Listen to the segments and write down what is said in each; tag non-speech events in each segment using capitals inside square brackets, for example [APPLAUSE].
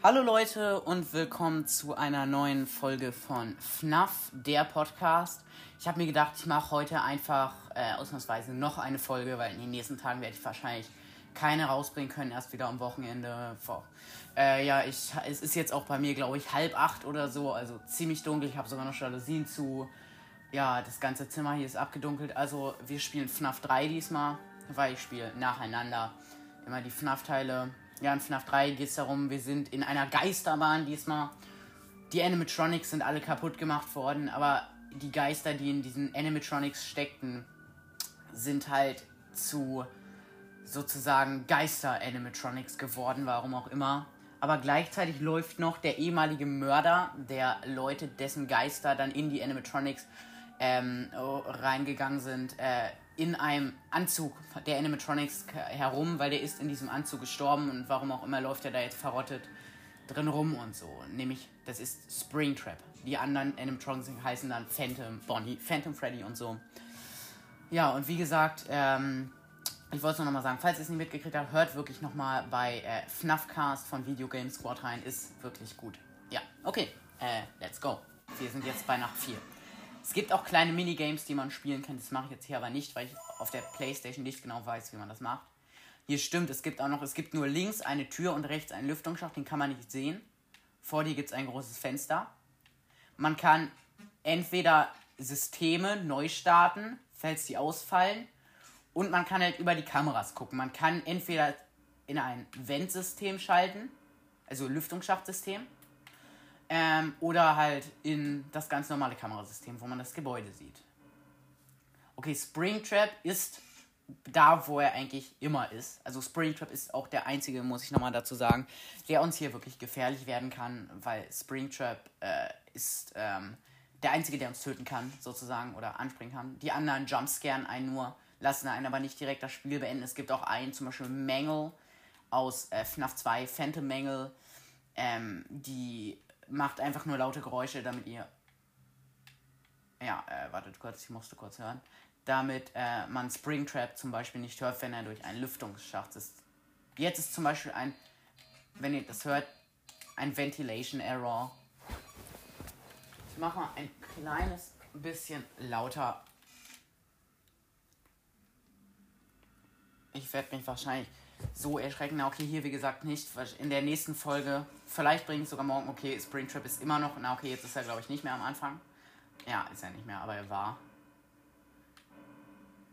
Hallo Leute und willkommen zu einer neuen Folge von FNAF, der Podcast. Ich habe mir gedacht, ich mache heute einfach äh, ausnahmsweise noch eine Folge, weil in den nächsten Tagen werde ich wahrscheinlich keine rausbringen können, erst wieder am Wochenende. Äh, ja, ich, es ist jetzt auch bei mir, glaube ich, halb acht oder so, also ziemlich dunkel. Ich habe sogar noch Jalousien zu. Ja, das ganze Zimmer hier ist abgedunkelt. Also wir spielen FNAF 3 diesmal, weil ich spiele nacheinander immer die FNAF-Teile ja, in FNAF 3 geht es darum, wir sind in einer Geisterbahn diesmal. Die Animatronics sind alle kaputt gemacht worden, aber die Geister, die in diesen Animatronics steckten, sind halt zu sozusagen Geister-Animatronics geworden, warum auch immer. Aber gleichzeitig läuft noch der ehemalige Mörder der Leute, dessen Geister dann in die Animatronics ähm, reingegangen sind, äh, in einem Anzug der Animatronics herum, weil der ist in diesem Anzug gestorben und warum auch immer läuft er da jetzt verrottet drin rum und so. Nämlich, das ist Springtrap. Die anderen Animatronics heißen dann Phantom Bonnie, Phantom Freddy und so. Ja, und wie gesagt, ähm, ich wollte es nur nochmal sagen, falls ihr es nicht mitgekriegt habt, hört wirklich nochmal bei äh, FNAFcast von Video Game Squad rein. Ist wirklich gut. Ja, okay, äh, let's go. Wir sind jetzt bei Nacht 4. Es gibt auch kleine Minigames, die man spielen kann. Das mache ich jetzt hier aber nicht, weil ich auf der Playstation nicht genau weiß, wie man das macht. Hier stimmt, es gibt auch noch, es gibt nur links eine Tür und rechts einen Lüftungsschacht, den kann man nicht sehen. Vor dir gibt es ein großes Fenster. Man kann entweder Systeme neu starten, falls die ausfallen. Und man kann halt über die Kameras gucken. Man kann entweder in ein Ventsystem schalten, also Lüftungsschachtsystem ähm, oder halt in das ganz normale Kamerasystem, wo man das Gebäude sieht. Okay, Springtrap ist da, wo er eigentlich immer ist. Also Springtrap ist auch der einzige, muss ich nochmal dazu sagen, der uns hier wirklich gefährlich werden kann, weil Springtrap äh, ist ähm, der einzige, der uns töten kann, sozusagen, oder anspringen kann. Die anderen jumpscaren einen nur, lassen einen aber nicht direkt das Spiel beenden. Es gibt auch einen, zum Beispiel Mangle aus äh, FNAF 2, Phantom Mangle, ähm, die macht einfach nur laute Geräusche, damit ihr. Ja, äh, wartet kurz, ich musste kurz hören. Damit äh, man Springtrap zum Beispiel nicht hört, wenn er durch einen Lüftungsschacht ist. Jetzt ist zum Beispiel ein, wenn ihr das hört, ein Ventilation Error. Ich mache mal ein kleines bisschen lauter. Ich werde mich wahrscheinlich so erschreckend. Okay, hier wie gesagt nicht. In der nächsten Folge, vielleicht bringe ich sogar morgen, okay, Springtrap ist immer noch. Na okay, jetzt ist er glaube ich nicht mehr am Anfang. Ja, ist er nicht mehr, aber er war.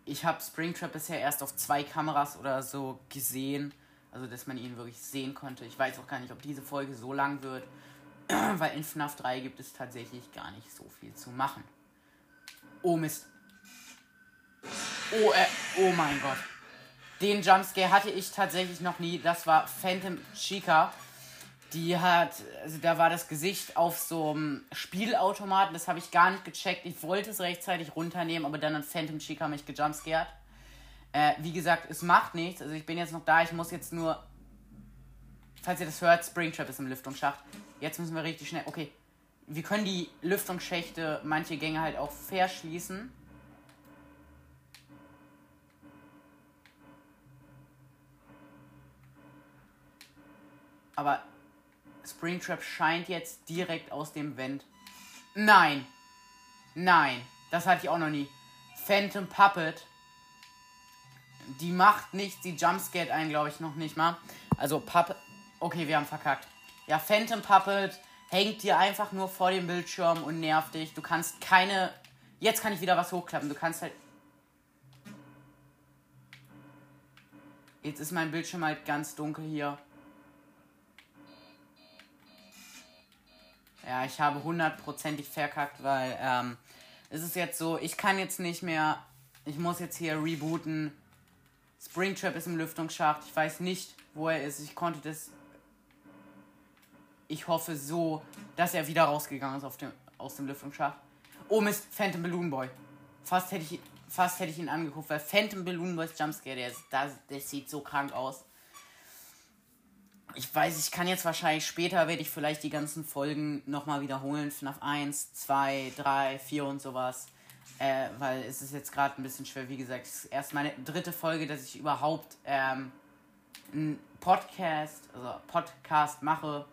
Ich habe Springtrap bisher erst auf zwei Kameras oder so gesehen. Also, dass man ihn wirklich sehen konnte. Ich weiß auch gar nicht, ob diese Folge so lang wird. [CLEARS THROAT] Weil in FNAF 3 gibt es tatsächlich gar nicht so viel zu machen. Oh Mist. Oh, äh, oh mein Gott. Den Jumpscare hatte ich tatsächlich noch nie. Das war Phantom Chica. Die hat, also da war das Gesicht auf so einem Spielautomaten. Das habe ich gar nicht gecheckt. Ich wollte es rechtzeitig runternehmen, aber dann hat Phantom Chica mich gejumpscared. Äh, wie gesagt, es macht nichts. Also ich bin jetzt noch da. Ich muss jetzt nur, falls ihr das hört, Springtrap ist im Lüftungsschacht. Jetzt müssen wir richtig schnell. Okay, wir können die Lüftungsschächte, manche Gänge halt auch verschließen. Aber Springtrap scheint jetzt direkt aus dem Vent. Nein. Nein. Das hatte ich auch noch nie. Phantom Puppet. Die macht nichts. Die jumpscared einen, glaube ich, noch nicht mal. Also Puppet. Okay, wir haben verkackt. Ja, Phantom Puppet hängt dir einfach nur vor dem Bildschirm und nervt dich. Du kannst keine. Jetzt kann ich wieder was hochklappen. Du kannst halt. Jetzt ist mein Bildschirm halt ganz dunkel hier. Ja, ich habe hundertprozentig verkackt, weil ähm, es ist jetzt so, ich kann jetzt nicht mehr, ich muss jetzt hier rebooten. Springtrap ist im Lüftungsschacht. Ich weiß nicht, wo er ist. Ich konnte das. Ich hoffe so, dass er wieder rausgegangen ist dem, aus dem Lüftungsschacht. Oh Mist, Phantom Balloon Boy. Fast hätte ich, fast hätte ich ihn angeguckt, weil Phantom Balloon Boys Jumpscare, der, ist, das, der sieht so krank aus ich weiß, ich kann jetzt wahrscheinlich später, werde ich vielleicht die ganzen Folgen nochmal wiederholen. FNAF 1, 2, 3, 4 und sowas. Äh, weil es ist jetzt gerade ein bisschen schwer. Wie gesagt, es ist erst meine dritte Folge, dass ich überhaupt ähm, einen Podcast, also Podcast mache.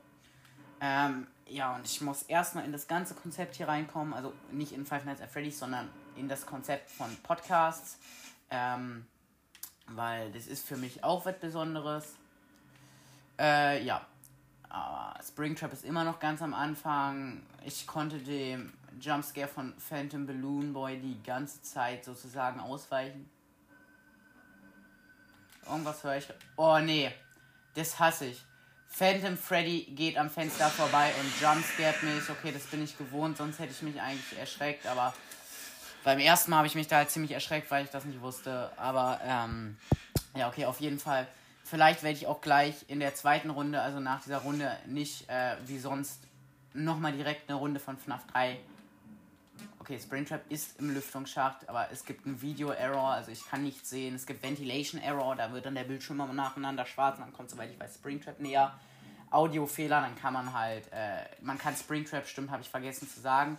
Ähm, ja, und ich muss erstmal in das ganze Konzept hier reinkommen. Also nicht in Five Nights at Freddy's, sondern in das Konzept von Podcasts. Ähm, weil das ist für mich auch was Besonderes. Äh, ja. Aber Springtrap ist immer noch ganz am Anfang. Ich konnte dem Jumpscare von Phantom Balloon Boy die ganze Zeit sozusagen ausweichen. Irgendwas höre ich. Oh nee, das hasse ich. Phantom Freddy geht am Fenster vorbei und jumpscared mich. Okay, das bin ich gewohnt, sonst hätte ich mich eigentlich erschreckt, aber beim ersten Mal habe ich mich da halt ziemlich erschreckt, weil ich das nicht wusste. Aber ähm, ja, okay, auf jeden Fall. Vielleicht werde ich auch gleich in der zweiten Runde, also nach dieser Runde, nicht äh, wie sonst nochmal direkt eine Runde von FNAF 3 okay, Springtrap ist im Lüftungsschacht, aber es gibt einen Video-Error, also ich kann nichts sehen. Es gibt Ventilation-Error, da wird dann der Bildschirm immer nacheinander schwarz und dann kommt, soweit ich weiß, Springtrap näher. Audiofehler, dann kann man halt, äh, man kann Springtrap, stimmt, habe ich vergessen zu sagen,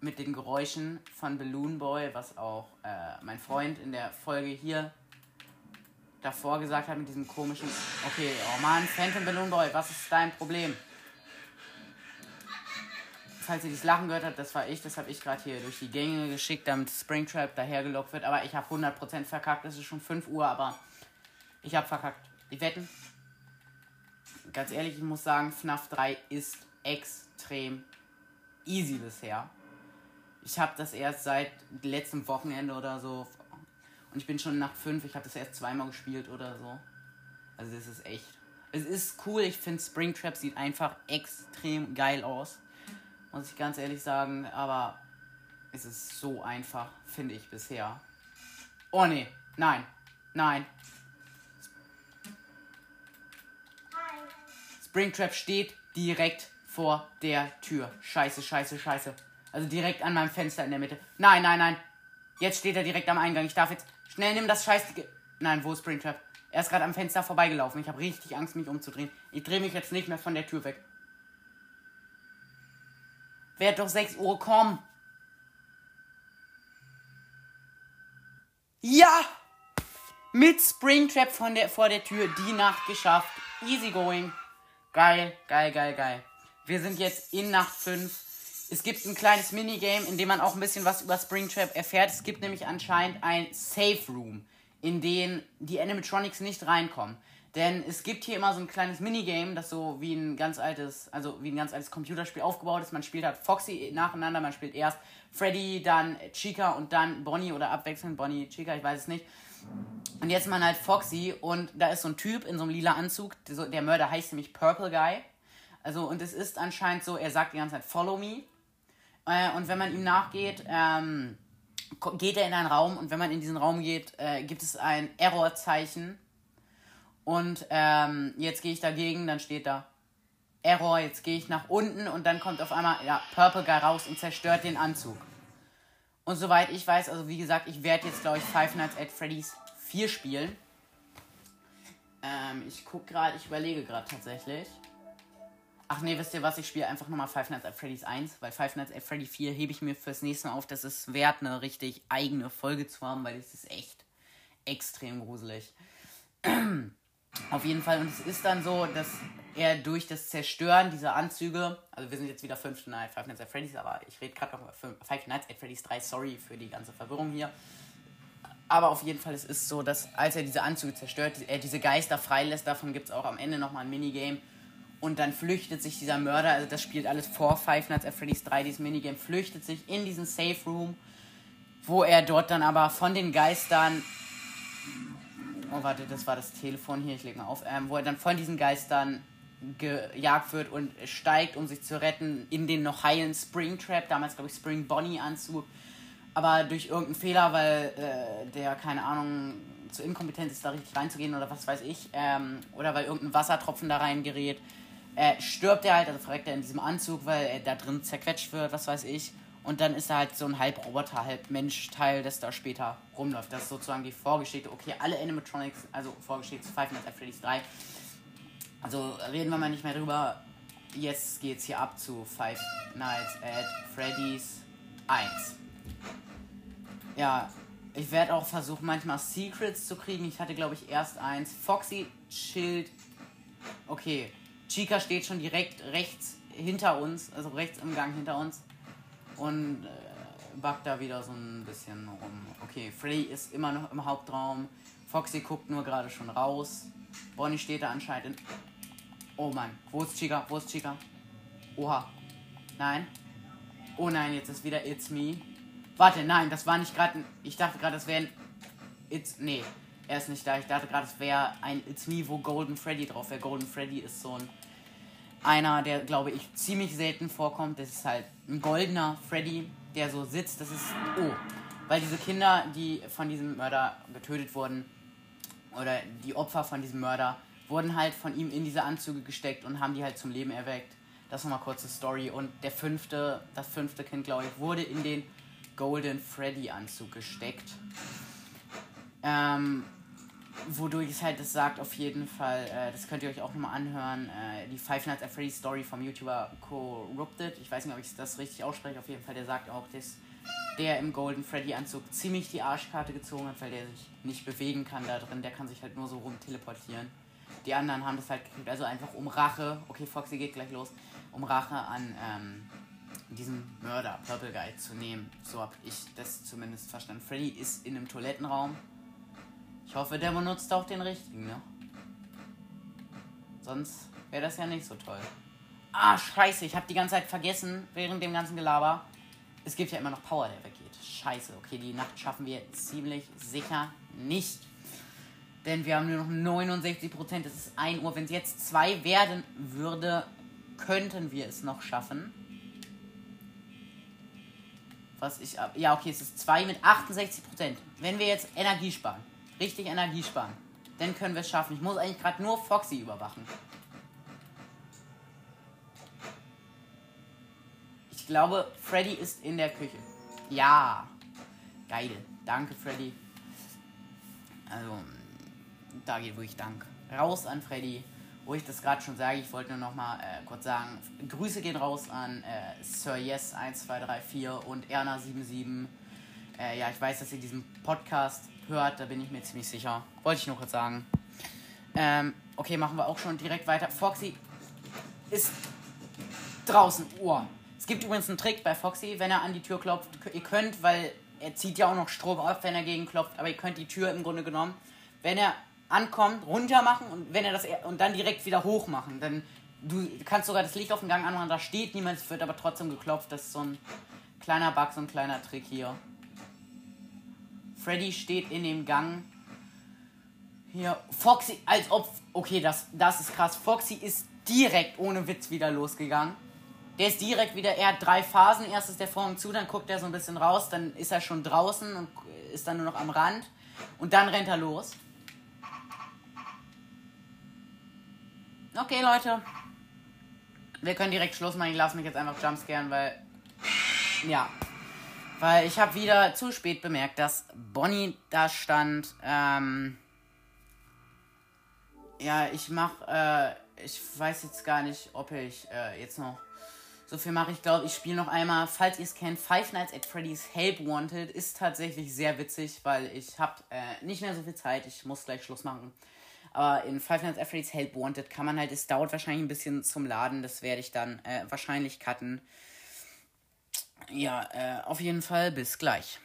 mit den Geräuschen von Balloon Boy, was auch äh, mein Freund in der Folge hier davor gesagt hat, mit diesem komischen, okay, oh man, Phantom Balloon Boy, was ist dein Problem? falls ihr dieses Lachen gehört habt, das war ich. Das habe ich gerade hier durch die Gänge geschickt, damit Springtrap dahergelockt wird. Aber ich habe 100% verkackt. Es ist schon 5 Uhr, aber ich habe verkackt. Die wetten? Ganz ehrlich, ich muss sagen, FNAF 3 ist extrem easy bisher. Ich habe das erst seit letztem Wochenende oder so. Und ich bin schon nach 5. Ich habe das erst zweimal gespielt oder so. Also das ist echt. Es ist cool. Ich finde Springtrap sieht einfach extrem geil aus muss ich ganz ehrlich sagen, aber es ist so einfach, finde ich bisher. Oh nee, nein, nein. Springtrap steht direkt vor der Tür. Scheiße, scheiße, scheiße. Also direkt an meinem Fenster in der Mitte. Nein, nein, nein. Jetzt steht er direkt am Eingang. Ich darf jetzt schnell nehmen das Scheiß. Nein, wo ist Springtrap? Er ist gerade am Fenster vorbeigelaufen. Ich habe richtig Angst, mich umzudrehen. Ich drehe mich jetzt nicht mehr von der Tür weg. Werd doch 6 Uhr kommen. Ja! Mit Springtrap von der, vor der Tür die Nacht geschafft. Easy going. Geil, geil, geil, geil. Wir sind jetzt in Nacht 5. Es gibt ein kleines Minigame, in dem man auch ein bisschen was über Springtrap erfährt. Es gibt nämlich anscheinend ein Safe Room, in den die Animatronics nicht reinkommen. Denn es gibt hier immer so ein kleines Minigame, das so wie ein ganz altes, also wie ein ganz altes Computerspiel aufgebaut ist. Man spielt halt Foxy nacheinander, man spielt erst Freddy, dann Chica und dann Bonnie oder abwechselnd Bonnie, Chica, ich weiß es nicht. Und jetzt man halt Foxy und da ist so ein Typ in so einem lila Anzug, der Mörder heißt nämlich Purple Guy. Also und es ist anscheinend so, er sagt die ganze Zeit Follow me. Äh, und wenn man ihm nachgeht, ähm, geht er in einen Raum und wenn man in diesen Raum geht, äh, gibt es ein Errorzeichen und ähm, jetzt gehe ich dagegen, dann steht da Error, jetzt gehe ich nach unten und dann kommt auf einmal ja, Purple Guy raus und zerstört den Anzug. Und soweit ich weiß, also wie gesagt, ich werde jetzt, glaube ich, Five Nights at Freddy's 4 spielen. Ähm, ich gucke gerade, ich überlege gerade tatsächlich. Ach nee, wisst ihr was, ich spiele einfach nochmal Five Nights at Freddy's 1, weil Five Nights at Freddy 4 hebe ich mir fürs nächste Mal auf. Das ist wert, eine richtig eigene Folge zu haben, weil es ist echt extrem gruselig. [CLEARS THROAT] Auf jeden Fall, und es ist dann so, dass er durch das Zerstören dieser Anzüge, also wir sind jetzt wieder Five Nights at Freddy's, aber ich rede gerade noch über Five Nights at Freddy's 3, sorry für die ganze Verwirrung hier. Aber auf jeden Fall, es ist so, dass als er diese Anzüge zerstört, er diese Geister freilässt, davon gibt es auch am Ende nochmal ein Minigame. Und dann flüchtet sich dieser Mörder, also das spielt alles vor Five Nights at Freddy's 3, dieses Minigame, flüchtet sich in diesen Safe Room, wo er dort dann aber von den Geistern oh warte, das war das Telefon hier, ich leg mal auf, ähm, wo er dann von diesen Geistern gejagt wird und steigt, um sich zu retten, in den noch heilen Springtrap, damals glaube ich Spring Bonnie Anzug, aber durch irgendeinen Fehler, weil äh, der, keine Ahnung, zu inkompetent ist, da richtig reinzugehen oder was weiß ich, ähm, oder weil irgendein Wassertropfen da reingerät, äh, stirbt er halt, also verreckt er in diesem Anzug, weil er da drin zerquetscht wird, was weiß ich. Und dann ist er halt so ein halb Roboter, halb Mensch-Teil, das da später rumläuft. Das ist sozusagen die Vorgeschichte. Okay, alle Animatronics, also Vorgeschichte zu Five Nights at Freddy's 3. Also reden wir mal nicht mehr drüber. Jetzt geht's hier ab zu Five Nights at Freddy's 1. Ja, ich werde auch versuchen, manchmal Secrets zu kriegen. Ich hatte, glaube ich, erst eins. Foxy Schild. Okay, Chica steht schon direkt rechts hinter uns, also rechts im Gang hinter uns. Und äh, backt da wieder so ein bisschen rum. Okay, Freddy ist immer noch im Hauptraum. Foxy guckt nur gerade schon raus. Bonnie steht da anscheinend in. Oh Mann, wo ist Chica? Wo ist Chica? Oha. Nein. Oh nein, jetzt ist wieder It's Me. Warte, nein, das war nicht gerade. Ich dachte gerade, das wäre ein. It's. Nee, er ist nicht da. Ich dachte gerade, es wäre ein It's Me, wo Golden Freddy drauf wäre. Golden Freddy ist so ein. Einer, der, glaube ich, ziemlich selten vorkommt. Das ist halt ein goldener Freddy, der so sitzt. Das ist. Oh. Weil diese Kinder, die von diesem Mörder getötet wurden, oder die Opfer von diesem Mörder, wurden halt von ihm in diese Anzüge gesteckt und haben die halt zum Leben erweckt. Das nochmal kurze Story. Und der fünfte, das fünfte Kind, glaube ich, wurde in den Golden Freddy Anzug gesteckt. Ähm, wodurch es halt das sagt, auf jeden Fall, äh, das könnt ihr euch auch nochmal anhören, äh, die Five Nights at Freddy's Story vom YouTuber Corrupted. Ich weiß nicht, ob ich das richtig ausspreche, auf jeden Fall, der sagt auch, dass der im Golden Freddy Anzug ziemlich die Arschkarte gezogen hat, weil der sich nicht bewegen kann da drin, der kann sich halt nur so rum teleportieren. Die anderen haben das halt gekriegt, also einfach um Rache, okay, Foxy geht gleich los, um Rache an ähm, diesem Mörder, Purple Guy, zu nehmen. So habe ich das zumindest verstanden. Freddy ist in einem Toilettenraum. Ich hoffe, der benutzt auch den richtigen, ne? Sonst wäre das ja nicht so toll. Ah, scheiße, ich habe die ganze Zeit vergessen, während dem ganzen Gelaber. Es gibt ja immer noch Power, der weggeht. Scheiße, okay, die Nacht schaffen wir ziemlich sicher nicht. Denn wir haben nur noch 69%. Es ist 1 Uhr. Wenn es jetzt 2 werden würde, könnten wir es noch schaffen. Was ich. Ja, okay, es ist 2 mit 68%. Wenn wir jetzt Energie sparen, richtig Energie sparen, dann können wir es schaffen. Ich muss eigentlich gerade nur Foxy überwachen. Ich glaube, Freddy ist in der Küche. Ja. Geil. Danke, Freddy. Also, da geht wirklich Dank. Raus an Freddy. Wo ich das gerade schon sage, ich wollte nur noch mal äh, kurz sagen, Grüße gehen raus an äh, Sir Yes 1234 und Erna77. Äh, ja, ich weiß, dass ihr diesen Podcast hört, da bin ich mir ziemlich sicher. Wollte ich nur kurz sagen. Ähm, okay, machen wir auch schon direkt weiter. Foxy ist draußen. Oh. Es gibt übrigens einen Trick bei Foxy, wenn er an die Tür klopft. Ihr könnt, weil er zieht ja auch noch Strom auf, wenn er gegen klopft, aber ihr könnt die Tür im Grunde genommen, wenn er ankommt, runter machen und wenn er das und dann direkt wieder hoch machen. Dann du kannst sogar das Licht auf dem Gang anmachen, da steht niemand, es wird aber trotzdem geklopft. Das ist so ein kleiner Bug, so ein kleiner Trick hier. Freddy steht in dem Gang. Hier, Foxy, als ob. Okay, das, das ist krass. Foxy ist direkt ohne Witz wieder losgegangen. Der ist direkt wieder, er hat drei Phasen. Erst ist der Vorhang zu, dann guckt er so ein bisschen raus, dann ist er schon draußen und ist dann nur noch am Rand. Und dann rennt er los. Okay, Leute. Wir können direkt Schluss machen. Ich lasse mich jetzt einfach jumpscaren, weil. Ja. Weil ich habe wieder zu spät bemerkt, dass Bonnie da stand. Ähm. Ja, ich mach. Äh, ich weiß jetzt gar nicht, ob ich äh, jetzt noch so viel mache. Ich glaube, ich spiele noch einmal, falls ihr es kennt, Five Nights at Freddy's Help Wanted ist tatsächlich sehr witzig, weil ich habe äh, nicht mehr so viel Zeit. Ich muss gleich Schluss machen. Aber in Five Nights at Freddy's Help Wanted kann man halt, es dauert wahrscheinlich ein bisschen zum Laden. Das werde ich dann äh, wahrscheinlich cutten. Ja, äh, auf jeden Fall bis gleich.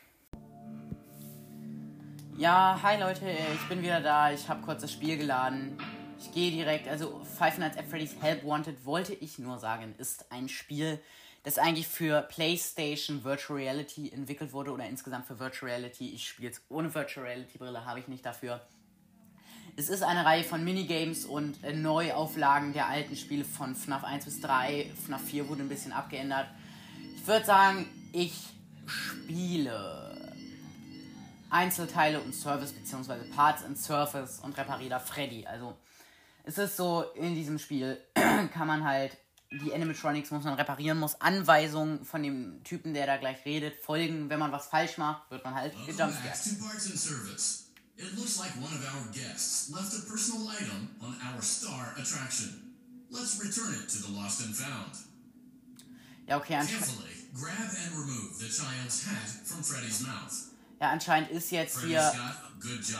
Ja, hi Leute, ich bin wieder da. Ich habe kurz das Spiel geladen. Ich gehe direkt, also Five Nights at Freddy's Help Wanted wollte ich nur sagen, ist ein Spiel, das eigentlich für PlayStation Virtual Reality entwickelt wurde oder insgesamt für Virtual Reality. Ich spiele es ohne Virtual Reality Brille, habe ich nicht dafür. Es ist eine Reihe von Minigames und äh, Neuauflagen der alten Spiele von FNAF 1 bis 3. FNAF 4 wurde ein bisschen abgeändert. Ich würde sagen, ich spiele Einzelteile und Service, beziehungsweise Parts and Surface und repariere da Freddy. Also, es ist so, in diesem Spiel [CLEARS THROAT] kann man halt die Animatronics muss man reparieren, muss Anweisungen von dem Typen, der da gleich redet, folgen. Wenn man was falsch macht, wird man halt gejumpscared. It looks like one of our guests left a personal item on our star attraction. Let's return it to the lost and found. Ja, okay, Carefully grab and remove the child's hat from Freddy's mouth. Ja, anscheinend ist jetzt hier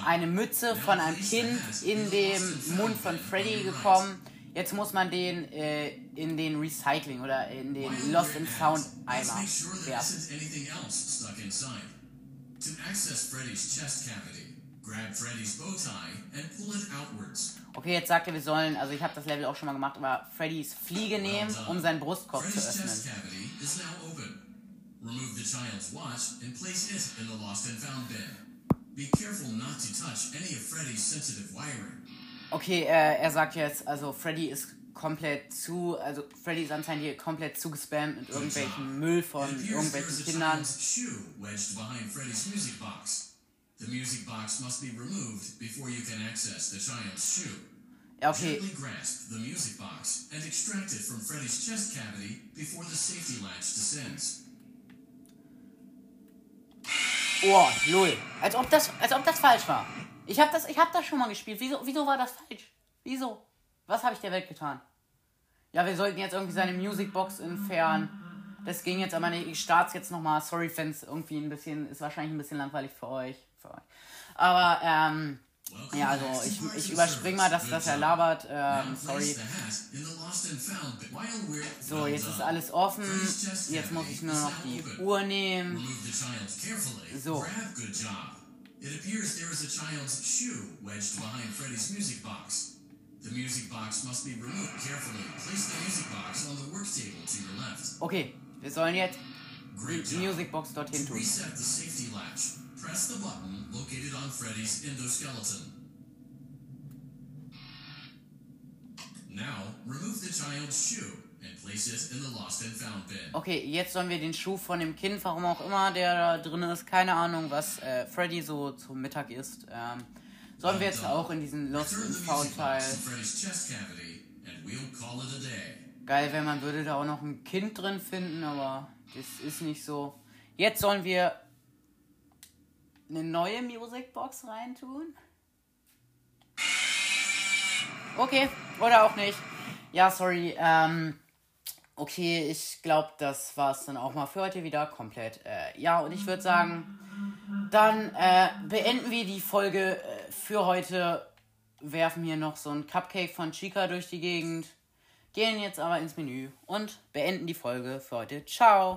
eine Mütze von einem Kind in dem Mund von Freddy gekommen. Jetzt muss man den äh, in den Recycling oder in den Lost and Found Eimer werfen. To access Freddy's chest cavity, Okay, jetzt sagt er, wir sollen, also ich habe das Level auch schon mal gemacht, aber Freddys Fliege nehmen, um seinen Brustkorb Freddy's zu öffnen. Remove the child's watch and place it in the lost and found bin. Be careful not to touch any of Freddy's sensitive wiring. Okay, äh, er sagt jetzt, also Freddy ist komplett zu, also Freddy ist anscheinend hier komplett zugespammt mit irgendwelchen Müll von irgendwelchen Kindern. The music box must be removed before you can access the child's shoe. Ja, okay. Gently grasp the music box and extract it from Freddy's chest cavity before the safety latch descends. Oh, lol. Als ob das, als ob das falsch war. Ich habe das, hab das schon mal gespielt. Wieso, wieso war das falsch? Wieso? Was habe ich der Welt getan? Ja, wir sollten jetzt irgendwie seine Musicbox entfernen. Das ging jetzt aber nicht. Ich starte jetzt nochmal. Sorry, Fans. Irgendwie ein bisschen, ist wahrscheinlich ein bisschen langweilig für euch. Euch. Aber, ähm, ja, also ich, ich überspringe mal, dass das er labert. Ähm, sorry. So, jetzt ist alles offen. Jetzt muss ich nur noch die Uhr nehmen. So. It appears there is a child's shoe wedged behind Freddy's music box. The music box must be removed carefully. Place the music box on the work table to your left. Okay, wir sollen jetzt die Music Box dorthin tun. Reset the safety latch. Press the button located on Freddy's endoskeleton. Now, remove the child's shoe. Okay, jetzt sollen wir den Schuh von dem Kind, warum auch immer der da drin ist, keine Ahnung, was äh, Freddy so zum Mittag isst. Ähm, sollen wir jetzt auch in diesen Lost and Found Teil. Geil, wenn man würde da auch noch ein Kind drin finden, aber das ist nicht so. Jetzt sollen wir eine neue Musicbox reintun. Okay, oder auch nicht. Ja, sorry. Ähm, Okay, ich glaube, das war es dann auch mal für heute wieder komplett. Äh, ja, und ich würde sagen, dann äh, beenden wir die Folge äh, für heute. Werfen hier noch so ein Cupcake von Chica durch die Gegend. Gehen jetzt aber ins Menü und beenden die Folge für heute. Ciao!